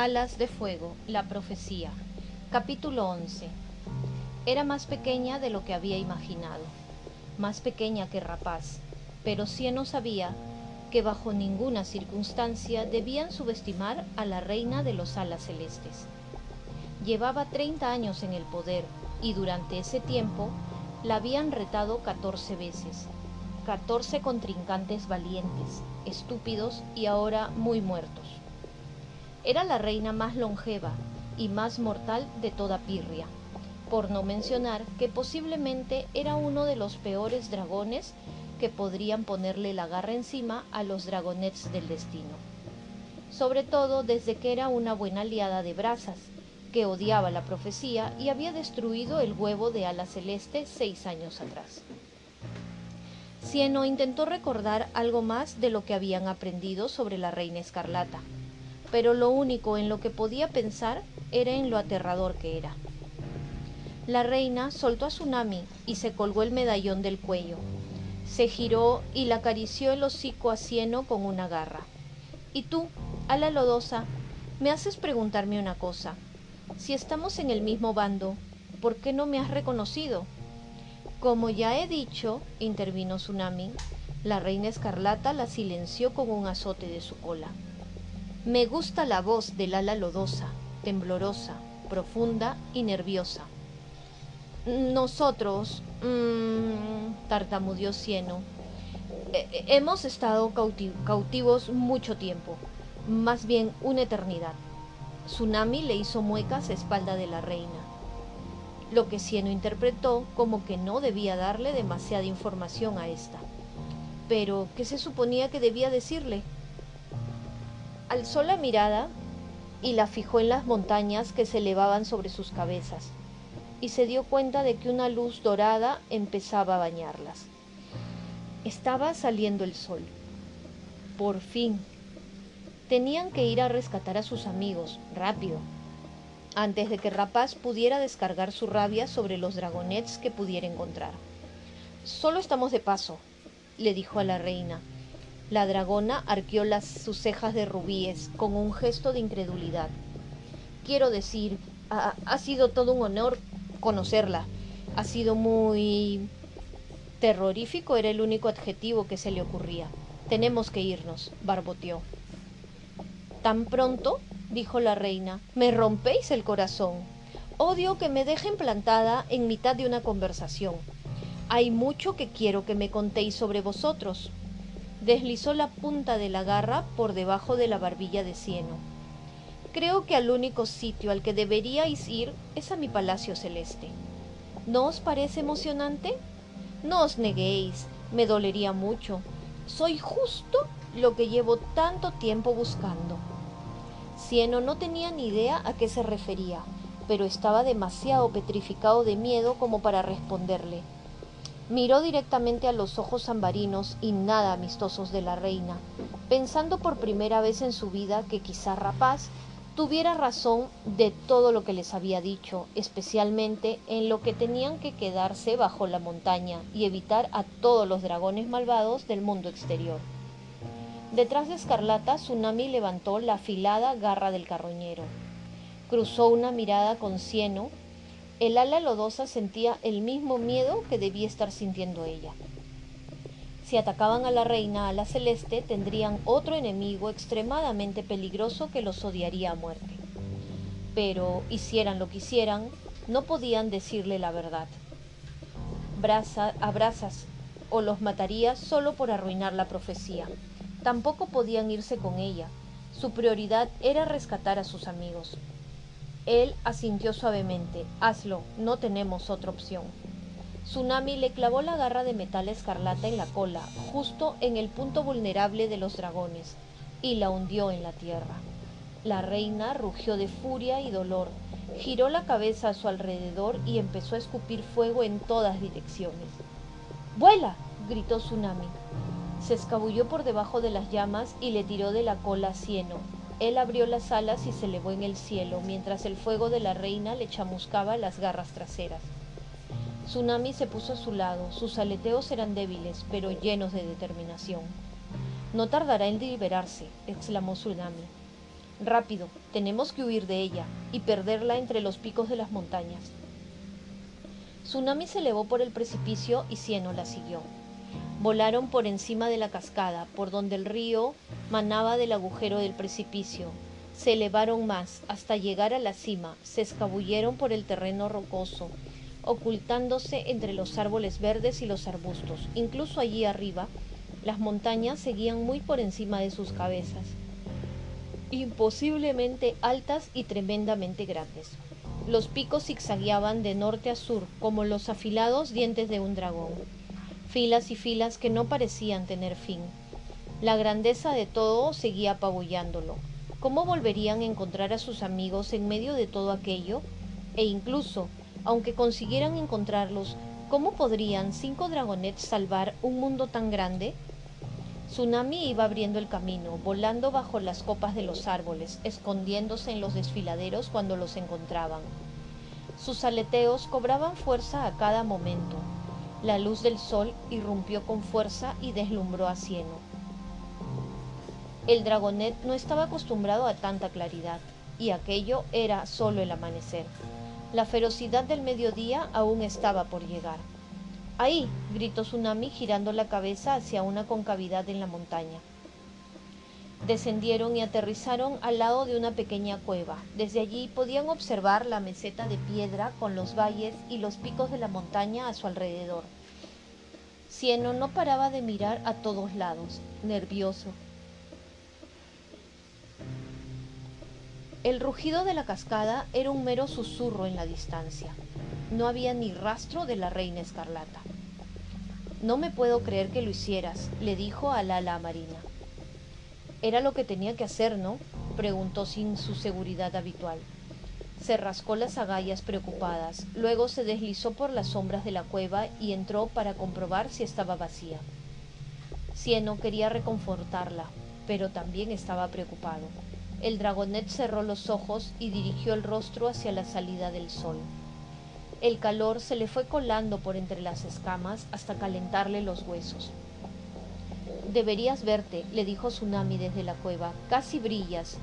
Alas de Fuego, la profecía. Capítulo 11. Era más pequeña de lo que había imaginado, más pequeña que Rapaz, pero Cieno sabía que bajo ninguna circunstancia debían subestimar a la reina de los alas celestes. Llevaba 30 años en el poder y durante ese tiempo la habían retado 14 veces, 14 contrincantes valientes, estúpidos y ahora muy muertos. Era la reina más longeva y más mortal de toda Pirria, por no mencionar que posiblemente era uno de los peores dragones que podrían ponerle la garra encima a los dragonets del destino. Sobre todo desde que era una buena aliada de Brazas, que odiaba la profecía y había destruido el huevo de ala celeste seis años atrás. Cieno intentó recordar algo más de lo que habían aprendido sobre la reina escarlata, pero lo único en lo que podía pensar era en lo aterrador que era. La reina soltó a Tsunami y se colgó el medallón del cuello. Se giró y la acarició el hocico a Cieno con una garra. Y tú, ala lodosa, me haces preguntarme una cosa. Si estamos en el mismo bando, ¿por qué no me has reconocido? Como ya he dicho, intervino Tsunami, la reina escarlata la silenció con un azote de su cola. Me gusta la voz del ala lodosa, temblorosa, profunda y nerviosa. Nosotros, mmm, tartamudeó Cieno, eh, hemos estado cautivos mucho tiempo, más bien una eternidad. Tsunami le hizo muecas a espalda de la reina, lo que Cieno interpretó como que no debía darle demasiada información a esta. Pero, ¿qué se suponía que debía decirle? Alzó la mirada y la fijó en las montañas que se elevaban sobre sus cabezas, y se dio cuenta de que una luz dorada empezaba a bañarlas. Estaba saliendo el sol. Por fin. Tenían que ir a rescatar a sus amigos, rápido, antes de que Rapaz pudiera descargar su rabia sobre los dragonets que pudiera encontrar. Solo estamos de paso, le dijo a la reina, la dragona arqueó las, sus cejas de rubíes con un gesto de incredulidad. Quiero decir, ha, ha sido todo un honor conocerla. Ha sido muy... terrorífico era el único adjetivo que se le ocurría. Tenemos que irnos, barboteó. ¿Tan pronto? dijo la reina. Me rompéis el corazón. Odio que me dejen plantada en mitad de una conversación. Hay mucho que quiero que me contéis sobre vosotros deslizó la punta de la garra por debajo de la barbilla de cieno. Creo que al único sitio al que deberíais ir es a mi palacio celeste. ¿No os parece emocionante? No os neguéis, me dolería mucho. Soy justo lo que llevo tanto tiempo buscando. Cieno no tenía ni idea a qué se refería, pero estaba demasiado petrificado de miedo como para responderle. Miró directamente a los ojos ambarinos y nada amistosos de la reina, pensando por primera vez en su vida que quizá Rapaz tuviera razón de todo lo que les había dicho, especialmente en lo que tenían que quedarse bajo la montaña y evitar a todos los dragones malvados del mundo exterior. Detrás de Escarlata, Tsunami levantó la afilada garra del carroñero. Cruzó una mirada con cieno el ala lodosa sentía el mismo miedo que debía estar sintiendo ella. Si atacaban a la reina a la celeste, tendrían otro enemigo extremadamente peligroso que los odiaría a muerte. Pero, hicieran lo que hicieran, no podían decirle la verdad. Braza, abrazas o los mataría solo por arruinar la profecía. Tampoco podían irse con ella. Su prioridad era rescatar a sus amigos. Él asintió suavemente. Hazlo, no tenemos otra opción. Tsunami le clavó la garra de metal escarlata en la cola, justo en el punto vulnerable de los dragones, y la hundió en la tierra. La reina rugió de furia y dolor, giró la cabeza a su alrededor y empezó a escupir fuego en todas direcciones. ¡Vuela! gritó Tsunami. Se escabulló por debajo de las llamas y le tiró de la cola Cieno, él abrió las alas y se elevó en el cielo, mientras el fuego de la reina le chamuscaba las garras traseras. Tsunami se puso a su lado, sus aleteos eran débiles, pero llenos de determinación. No tardará en liberarse, exclamó Tsunami. Rápido, tenemos que huir de ella y perderla entre los picos de las montañas. Tsunami se elevó por el precipicio y Cieno la siguió. Volaron por encima de la cascada, por donde el río manaba del agujero del precipicio. Se elevaron más hasta llegar a la cima, se escabulleron por el terreno rocoso, ocultándose entre los árboles verdes y los arbustos. Incluso allí arriba, las montañas seguían muy por encima de sus cabezas imposiblemente altas y tremendamente grandes. Los picos zigzagueaban de norte a sur como los afilados dientes de un dragón, filas y filas que no parecían tener fin. La grandeza de todo seguía apabullándolo. ¿Cómo volverían a encontrar a sus amigos en medio de todo aquello? E incluso, aunque consiguieran encontrarlos, ¿cómo podrían cinco dragonets salvar un mundo tan grande? Tsunami iba abriendo el camino, volando bajo las copas de los árboles, escondiéndose en los desfiladeros cuando los encontraban. Sus aleteos cobraban fuerza a cada momento. La luz del sol irrumpió con fuerza y deslumbró a Cieno. El dragonet no estaba acostumbrado a tanta claridad, y aquello era solo el amanecer. La ferocidad del mediodía aún estaba por llegar. Ahí, gritó Tsunami girando la cabeza hacia una concavidad en la montaña. Descendieron y aterrizaron al lado de una pequeña cueva. Desde allí podían observar la meseta de piedra con los valles y los picos de la montaña a su alrededor. Cieno no paraba de mirar a todos lados, nervioso. El rugido de la cascada era un mero susurro en la distancia. No había ni rastro de la reina escarlata. No me puedo creer que lo hicieras, le dijo a Lala Marina. Era lo que tenía que hacer, ¿no? preguntó sin su seguridad habitual. Se rascó las agallas preocupadas, luego se deslizó por las sombras de la cueva y entró para comprobar si estaba vacía. Cieno quería reconfortarla, pero también estaba preocupado. El dragonet cerró los ojos y dirigió el rostro hacia la salida del sol. El calor se le fue colando por entre las escamas hasta calentarle los huesos. Deberías verte, le dijo Tsunami desde la cueva. Casi brillas.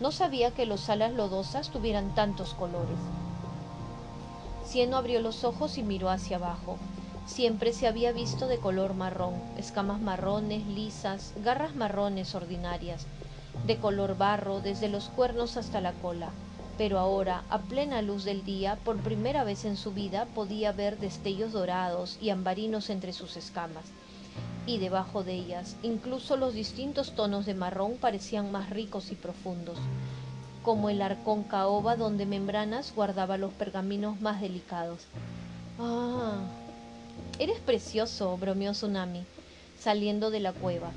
No sabía que los alas lodosas tuvieran tantos colores. Cieno abrió los ojos y miró hacia abajo. Siempre se había visto de color marrón, escamas marrones, lisas, garras marrones ordinarias, de color barro desde los cuernos hasta la cola pero ahora, a plena luz del día, por primera vez en su vida podía ver destellos dorados y ambarinos entre sus escamas, y debajo de ellas incluso los distintos tonos de marrón parecían más ricos y profundos, como el arcón caoba donde Membranas guardaba los pergaminos más delicados. Ah, eres precioso, bromeó Tsunami, saliendo de la cueva.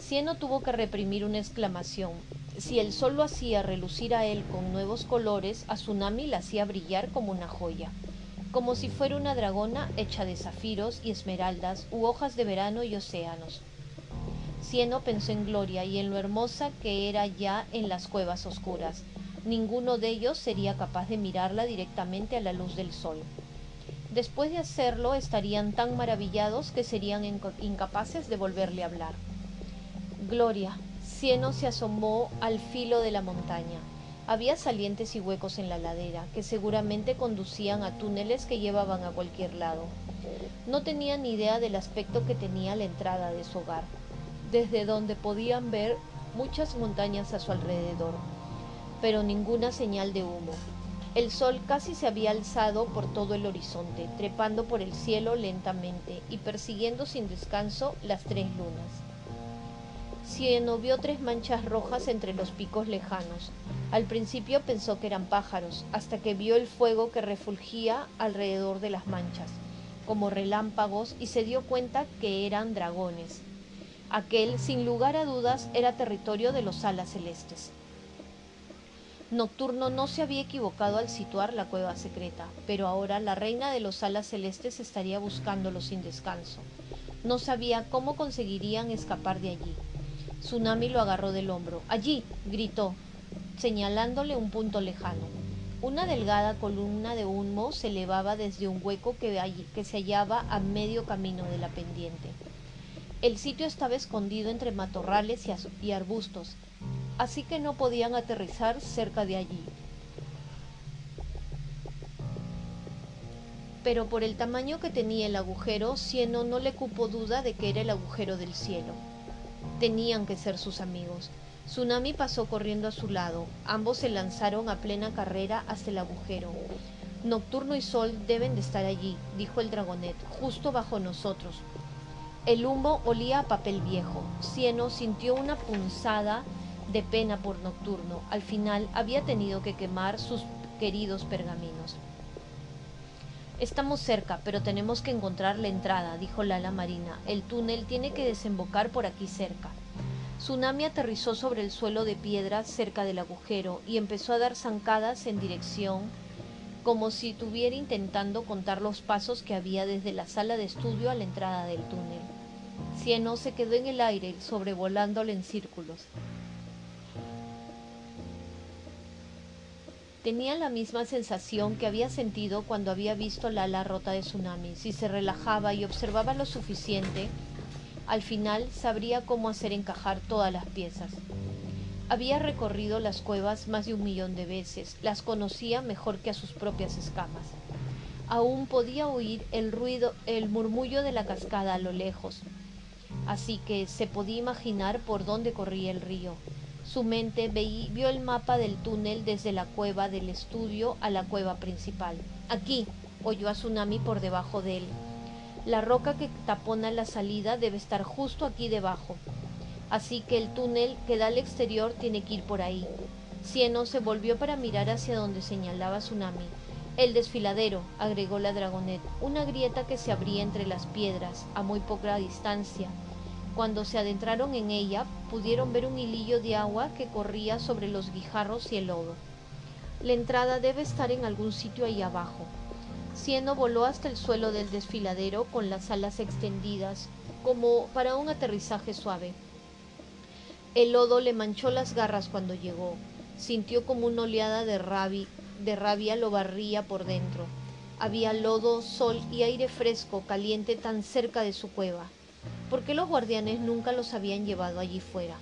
Cieno tuvo que reprimir una exclamación, si el sol lo hacía relucir a él con nuevos colores, a Tsunami la hacía brillar como una joya, como si fuera una dragona hecha de zafiros y esmeraldas u hojas de verano y océanos. Cieno pensó en Gloria y en lo hermosa que era ya en las cuevas oscuras. Ninguno de ellos sería capaz de mirarla directamente a la luz del sol. Después de hacerlo estarían tan maravillados que serían incapaces de volverle a hablar. Gloria, Cieno se asomó al filo de la montaña. Había salientes y huecos en la ladera, que seguramente conducían a túneles que llevaban a cualquier lado. No tenía ni idea del aspecto que tenía la entrada de su hogar, desde donde podían ver muchas montañas a su alrededor, pero ninguna señal de humo. El sol casi se había alzado por todo el horizonte, trepando por el cielo lentamente y persiguiendo sin descanso las tres lunas. Cieno vio tres manchas rojas entre los picos lejanos. Al principio pensó que eran pájaros, hasta que vio el fuego que refulgía alrededor de las manchas, como relámpagos, y se dio cuenta que eran dragones. Aquel, sin lugar a dudas, era territorio de los alas celestes. Nocturno no se había equivocado al situar la cueva secreta, pero ahora la reina de los alas celestes estaría buscándolo sin descanso. No sabía cómo conseguirían escapar de allí. Tsunami lo agarró del hombro. Allí, gritó, señalándole un punto lejano. Una delgada columna de humo se elevaba desde un hueco que, se hallaba a medio camino de la pendiente. El sitio estaba escondido entre matorrales y arbustos, así que no podían aterrizar cerca de allí. Pero por el tamaño que tenía el agujero, Cieno no le cupo duda de que era el agujero del cielo. Tenían que ser sus amigos. Tsunami pasó corriendo a su lado. Ambos se lanzaron a plena carrera hasta el agujero. Nocturno y Sol deben de estar allí, dijo el dragonet, justo bajo nosotros. El humo olía a papel viejo. Cieno sintió una punzada de pena por Nocturno. Al final había tenido que quemar sus queridos pergaminos. Estamos cerca, pero tenemos que encontrar la entrada, dijo Lala Marina. El túnel tiene que desembocar por aquí cerca. Tsunami aterrizó sobre el suelo de piedra cerca del agujero y empezó a dar zancadas en dirección como si estuviera intentando contar los pasos que había desde la sala de estudio a la entrada del túnel. Cieno se quedó en el aire, sobrevolándole en círculos. Tenía la misma sensación que había sentido cuando había visto la ala rota de tsunami. Si se relajaba y observaba lo suficiente, al final sabría cómo hacer encajar todas las piezas. Había recorrido las cuevas más de un millón de veces, las conocía mejor que a sus propias escamas. Aún podía oír el ruido, el murmullo de la cascada a lo lejos, así que se podía imaginar por dónde corría el río. Su mente vio el mapa del túnel desde la cueva del estudio a la cueva principal. Aquí, oyó a Tsunami por debajo de él. La roca que tapona la salida debe estar justo aquí debajo. Así que el túnel que da al exterior tiene que ir por ahí. Cieno se volvió para mirar hacia donde señalaba Tsunami. El desfiladero, agregó la dragonet, una grieta que se abría entre las piedras, a muy poca distancia. Cuando se adentraron en ella, pudieron ver un hilillo de agua que corría sobre los guijarros y el lodo. La entrada debe estar en algún sitio ahí abajo. Cieno voló hasta el suelo del desfiladero con las alas extendidas, como para un aterrizaje suave. El lodo le manchó las garras cuando llegó. Sintió como una oleada de rabia, de rabia lo barría por dentro. Había lodo, sol y aire fresco, caliente tan cerca de su cueva. ¿Por qué los guardianes nunca los habían llevado allí fuera?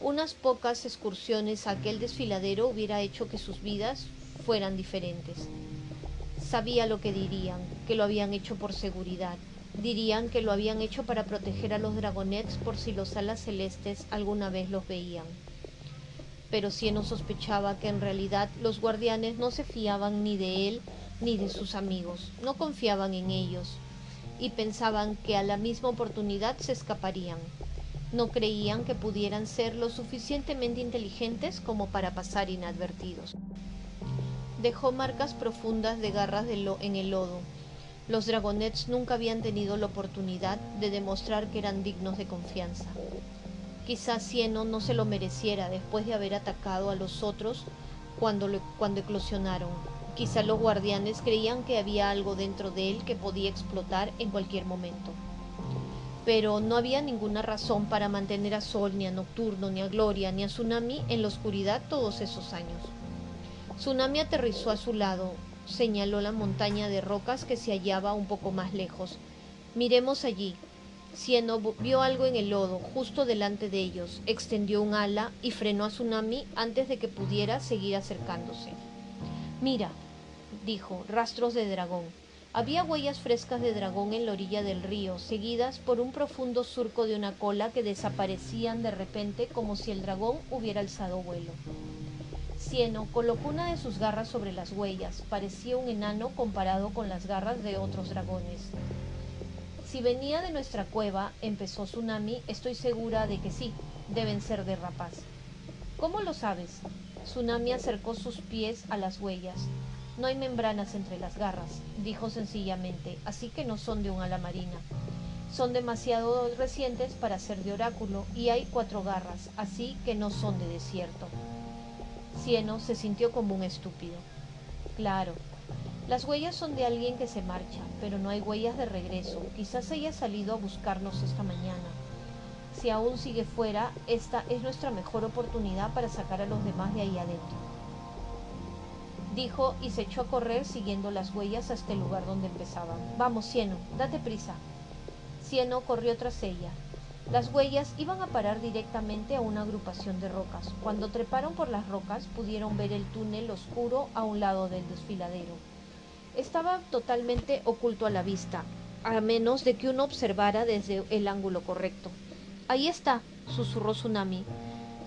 Unas pocas excursiones a aquel desfiladero hubiera hecho que sus vidas fueran diferentes. Sabía lo que dirían, que lo habían hecho por seguridad. Dirían que lo habían hecho para proteger a los dragonets por si los alas celestes alguna vez los veían. Pero Cieno sospechaba que en realidad los guardianes no se fiaban ni de él ni de sus amigos, no confiaban en ellos y pensaban que a la misma oportunidad se escaparían. No creían que pudieran ser lo suficientemente inteligentes como para pasar inadvertidos dejó marcas profundas de garras en el lodo. Los dragonets nunca habían tenido la oportunidad de demostrar que eran dignos de confianza. Quizás Cieno no se lo mereciera después de haber atacado a los otros cuando, cuando eclosionaron. Quizá los guardianes creían que había algo dentro de él que podía explotar en cualquier momento. Pero no había ninguna razón para mantener a Sol, ni a Nocturno, ni a Gloria, ni a Tsunami en la oscuridad todos esos años. Tsunami aterrizó a su lado, señaló la montaña de rocas que se hallaba un poco más lejos. Miremos allí. Cieno vio algo en el lodo, justo delante de ellos, extendió un ala y frenó a Tsunami antes de que pudiera seguir acercándose. Mira, dijo, rastros de dragón. Había huellas frescas de dragón en la orilla del río, seguidas por un profundo surco de una cola que desaparecían de repente como si el dragón hubiera alzado vuelo. Cieno colocó una de sus garras sobre las huellas. Parecía un enano comparado con las garras de otros dragones. Si venía de nuestra cueva, empezó Tsunami, estoy segura de que sí, deben ser de rapaz. ¿Cómo lo sabes? Tsunami acercó sus pies a las huellas. No hay membranas entre las garras, dijo sencillamente, así que no son de un ala marina. Son demasiado recientes para ser de oráculo y hay cuatro garras, así que no son de desierto. Cieno se sintió como un estúpido. Claro, las huellas son de alguien que se marcha, pero no hay huellas de regreso. Quizás haya salido a buscarnos esta mañana. Si aún sigue fuera, esta es nuestra mejor oportunidad para sacar a los demás de ahí adentro. Dijo y se echó a correr siguiendo las huellas hasta el lugar donde empezaban. Vamos, Cieno, date prisa. Cieno corrió tras ella. Las huellas iban a parar directamente a una agrupación de rocas. Cuando treparon por las rocas pudieron ver el túnel oscuro a un lado del desfiladero. Estaba totalmente oculto a la vista, a menos de que uno observara desde el ángulo correcto. Ahí está, susurró Tsunami.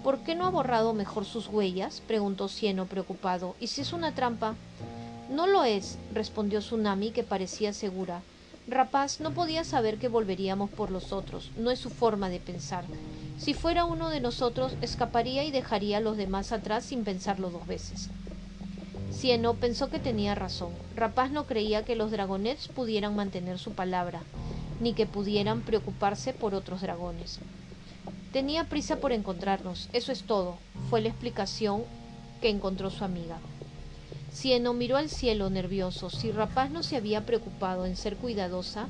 ¿Por qué no ha borrado mejor sus huellas? preguntó Cieno preocupado. ¿Y si es una trampa? No lo es, respondió Tsunami, que parecía segura. Rapaz no podía saber que volveríamos por los otros, no es su forma de pensar. Si fuera uno de nosotros, escaparía y dejaría a los demás atrás sin pensarlo dos veces. Cieno pensó que tenía razón. Rapaz no creía que los dragonets pudieran mantener su palabra, ni que pudieran preocuparse por otros dragones. Tenía prisa por encontrarnos, eso es todo, fue la explicación que encontró su amiga. Cieno miró al cielo nervioso. Si Rapaz no se había preocupado en ser cuidadosa,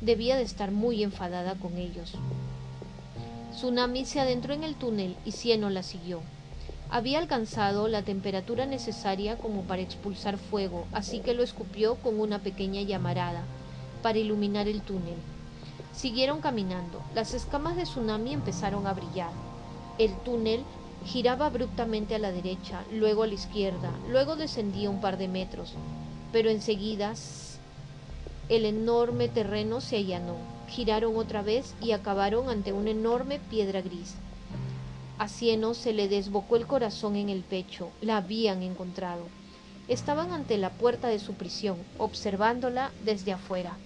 debía de estar muy enfadada con ellos. Tsunami se adentró en el túnel y Cieno la siguió. Había alcanzado la temperatura necesaria como para expulsar fuego, así que lo escupió con una pequeña llamarada para iluminar el túnel. Siguieron caminando. Las escamas de tsunami empezaron a brillar. El túnel giraba abruptamente a la derecha, luego a la izquierda, luego descendía un par de metros, pero enseguida el enorme terreno se allanó. Giraron otra vez y acabaron ante una enorme piedra gris. A Cieno se le desbocó el corazón en el pecho. La habían encontrado. Estaban ante la puerta de su prisión, observándola desde afuera.